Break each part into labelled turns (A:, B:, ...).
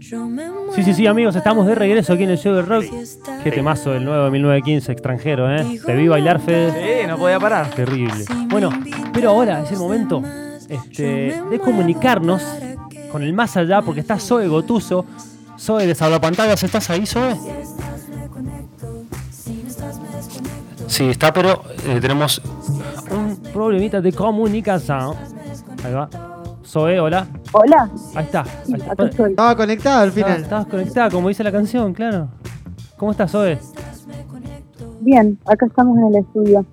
A: Sí, sí, sí, amigos, estamos de regreso aquí en el show de rock. Qué temazo el nuevo de 1915 extranjero, ¿eh? Te vi bailar, Fede.
B: Sí, no podía parar.
A: Terrible. Bueno, pero ahora es el momento este, de comunicarnos con el más allá, porque está Zoe Gotuso. Zoe de Salvapantallas, ¿estás ahí, Zoe? Sí, está, pero eh, tenemos un problemita de comunicación. Ahí va. Zoe, hola.
C: Hola.
A: Ahí está.
C: Sí,
A: ahí está.
C: acá estoy.
B: Estaba conectado al
A: Ah,
B: final.
A: estabas conectada, como dice la canción, claro. ¿Cómo estás, Zoe?
C: Bien, acá estamos en el estudio.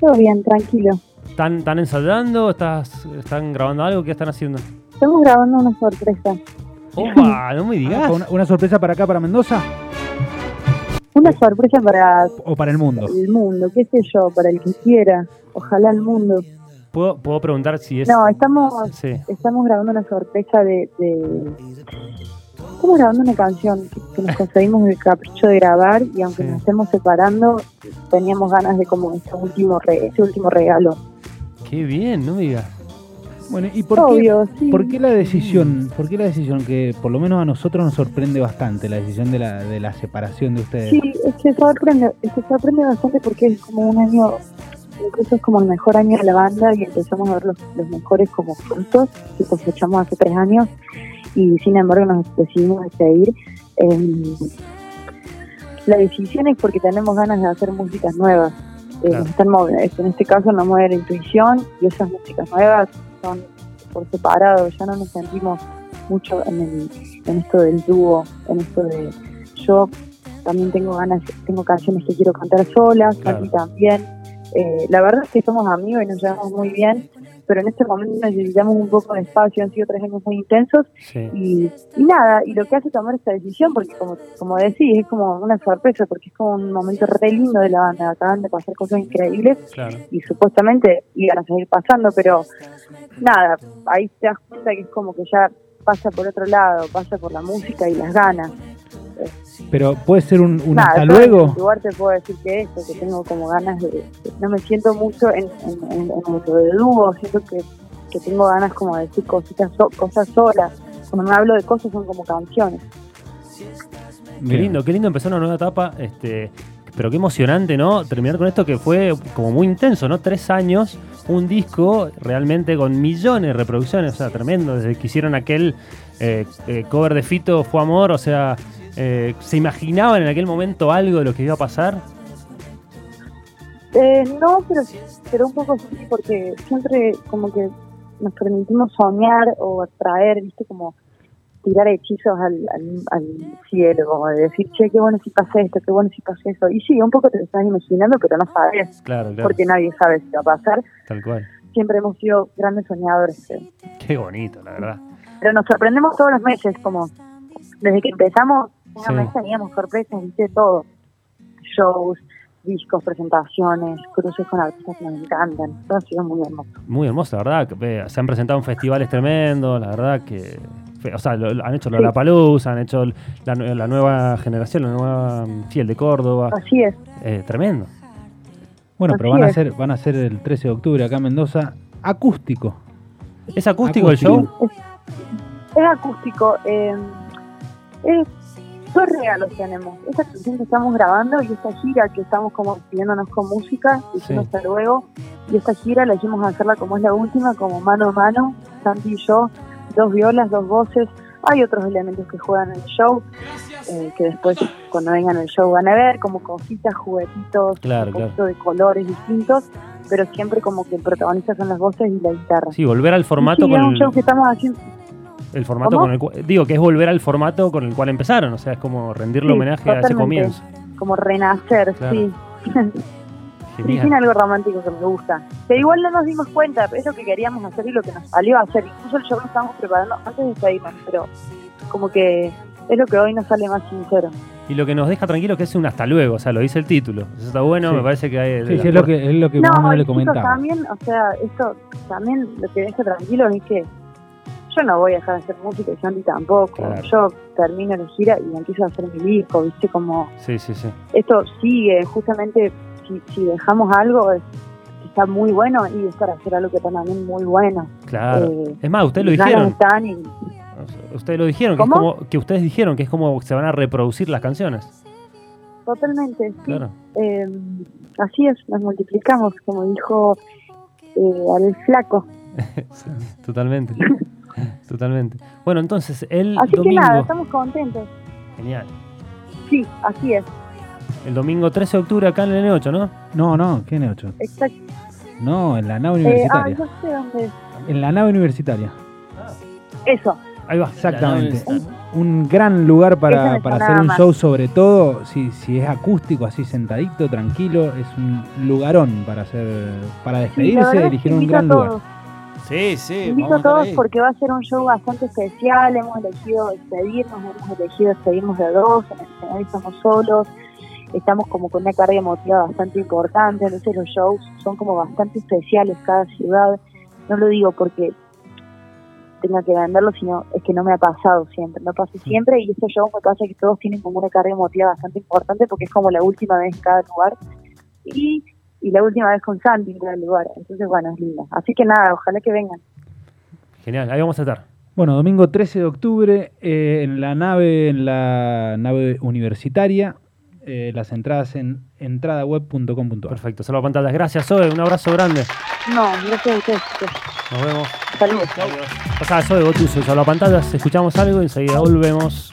C: Todo bien, tranquilo.
A: ¿Están, están ensayando? ¿Estás, ¿Están grabando algo? ¿Qué están haciendo?
C: Estamos grabando una sorpresa.
A: ¡Opa! No me digas.
D: Ah, una, una sorpresa para acá, para Mendoza
C: Una sorpresa para
D: o para el mundo.
C: el mundo, qué sé yo, para el que quiera. Ojalá el mundo.
A: ¿Puedo, puedo preguntar si es.
C: No, estamos
A: Sí.
C: estamos grabando una sorpresa de... de... Estamos grabando una canción que, que nos conseguimos el capricho de grabar y aunque
A: Sí.
C: nos estemos separando, teníamos ganas de como este último, re- este último regalo.
A: Qué bien, no digas.
D: Bueno, ¿y por qué,
C: Obvio, sí.
D: por qué la decisión? ¿Por qué la decisión que por lo menos a nosotros nos sorprende bastante la decisión de la, de la separación de ustedes?
C: Sí, es que sorprende, es que sorprende bastante porque es como un año, incluso es como el mejor año de la banda y empezamos a ver los, los mejores como frutos que cosechamos hace tres años y sin embargo nos decidimos de seguir. Em, la decisión es porque tenemos ganas de hacer músicas nuevas. Eh,
A: Claro.
C: están moviendo- en este caso nos mueve la intuición y esas músicas nuevas son por separado, ya no nos sentimos mucho en, el, en esto del dúo, en esto de yo también tengo ganas, tengo canciones que quiero cantar sola,
A: Claro.
C: Santi también. Eh, la verdad es que somos amigos y nos llevamos muy bien, pero en este momento necesitamos un poco de espacio, han sido tres años muy intensos
A: Sí.
C: y, y nada, y lo que hace tomar esta decisión, porque como, como decís, es como una sorpresa, porque es como un momento re lindo de la banda, acaban de pasar cosas increíbles
A: Claro.
C: y supuestamente iban a seguir pasando, pero nada, ahí te das cuenta que es como que ya pasa por otro lado, pasa por la música y las ganas.
D: Pero puede ser un, hasta luego.
C: lugar te puedo decir que eso, que tengo como ganas de, de- no me siento mucho en, en, en, en lo de dúo, siento que, que tengo ganas como de decir cositas, so- cosas solas. Cuando me hablo de cosas son como canciones.
A: Qué
D: Bien.
A: lindo, qué lindo empezar una nueva etapa. Este, pero qué emocionante, ¿no? Terminar con esto que fue como muy intenso, ¿no? Tres años, un disco realmente con millones de reproducciones, o sea, tremendo. Desde que hicieron aquel eh, eh, cover de Fito, Fue Amor, o sea, eh, ¿se imaginaban en aquel momento algo de lo que iba a pasar?
C: Eh, no, pero, pero un poco sí, porque siempre como que nos permitimos soñar o atraer, viste, como tirar hechizos al, al, al cielo, como de decir, che, qué bueno si pasa esto, qué bueno si pasa eso. Y sí, un poco te lo estás imaginando, pero no sabes,
A: Claro, claro,
C: porque nadie sabe si va a pasar.
A: tal cual.
C: Siempre hemos sido grandes soñadores.
A: Qué bonito, la verdad.
C: Pero nos sorprendemos todos los meses, como desde que empezamos, una
A: Sí.
C: mes teníamos sorpresas, viste, todo. Shows, discos, presentaciones, cruces con artistas que nos encantan. Todo ha sido muy hermoso.
A: Muy hermoso, la verdad. que, Se han presentado en festivales tremendos, la verdad que. O sea, lo- lo- han hecho la Palusa, han hecho la, nue- la nueva generación, la nueva mm, Fiel de Córdoba.
C: Así es.
A: Eh, tremendo.
D: Bueno, pero van a
C: es.
D: ser van a ser el 13 de octubre acá en Mendoza acústico.
A: ¿Es acústico, el show?
C: Es acústico. Eh, es, dos regalos tenemos. Esta canción que estamos grabando y esta gira que estamos como despidiéndonos con música, diciendo
A: Sí.
C: hasta luego. Y esta gira la hicimos hacerla como es la última, como mano a mano, Santi y yo, dos violas, dos voces. Hay otros elementos que juegan en el show, eh, que después cuando vengan al show van a ver, como cositas, juguetitos,
A: Claro,
C: un poquito de colores distintos, pero siempre como que el protagonista son las voces y la guitarra.
A: Sí, volver al formato
C: Sí,
A: con
C: un show que estamos haciendo.
A: El formato
C: ¿Cómo?
A: con el cual. Digo, que es volver al formato con el cual empezaron. O sea, es como rendirle
C: Sí,
A: homenaje a ese comienzo.
C: como renacer,
A: Claro.
C: sí. Sí, tiene algo romántico que me gusta. Que igual no nos dimos cuenta, es lo que queríamos hacer y lo que nos salió a hacer. Incluso el show lo estábamos preparando antes de despedirnos, pero como que es lo que hoy nos sale más sincero.
A: Y lo que nos deja tranquilo que es un hasta luego, o sea, lo dice el título. Eso está bueno,
D: Sí.
A: me parece que hay.
D: Sí, sí, es lo que, es lo que más o
C: No,
D: menos
C: y
D: le comentaba.
C: también, o sea, esto también lo que deja tranquilo es que yo no voy a dejar de hacer música y Santi tampoco.
A: Claro.
C: Yo termino la gira y empiezo a hacer mi disco, viste, como
A: Sí, sí, sí.
C: esto sigue, justamente si, si dejamos algo es, está muy bueno y es para hacer algo que está también muy bueno.
A: Claro.
C: Eh,
A: es más, ustedes lo dijeron.
C: están y
A: Ustedes lo dijeron, que, es como, que ustedes dijeron que es como se van a reproducir las canciones.
C: Totalmente, sí.
A: Claro.
C: Eh, así es, nos multiplicamos, como dijo eh, al flaco.
A: Totalmente. Totalmente. Bueno, entonces el
C: Así que
A: domingo.
C: nada, estamos contentos.
A: Genial.
C: Sí, así es,
A: El domingo 13 de octubre acá en el N8, ¿no?
D: No, no, ¿qué N8?
C: exacto.
D: No, en la nave
C: Eh, ah,
D: universitaria.
C: no sé dónde es.
D: En la nave universitaria.
C: Eso,
A: Ahí va.
D: Exactamente. Un gran lugar para, para hacer un
C: más.
D: show, sobre todo si, si es acústico, así sentadito, tranquilo. Es un lugarón para hacer para
C: sí,
D: despedirse.
C: que
D: eligieron un gran lugar.
B: Sí, sí,
C: Invito a
B: a
C: todos
B: ahí.
C: porque va a ser un show bastante especial. Hemos elegido despedirnos, hemos elegido despedirnos de dos. En el escenario estamos solos. Estamos como con una carga emotiva bastante importante. Entonces, los shows son como bastante especiales cada ciudad. No lo digo porque tenga que venderlo, sino es que no me ha pasado siempre. No pasa siempre y estos shows me pasa que todos tienen como una carga emotiva bastante importante porque es como la última vez en cada lugar. Y, y la última vez con Santi en cada lugar. Entonces, bueno, es lindo. Así que nada, ojalá que vengan.
A: Genial, ahí vamos a estar.
D: Bueno, domingo 13 de octubre eh, en la nave, en la nave universitaria. eh, las entradas en entradaweb.com.ar.
A: Perfecto, solo pantallas. Gracias, Zoe. Un abrazo grande.
C: No, gracias a ustedes.
A: Nos vemos.
C: Saludos.
A: Pasá, Zoe, Gotuso, solo pantallas. Escuchamos algo y enseguida volvemos.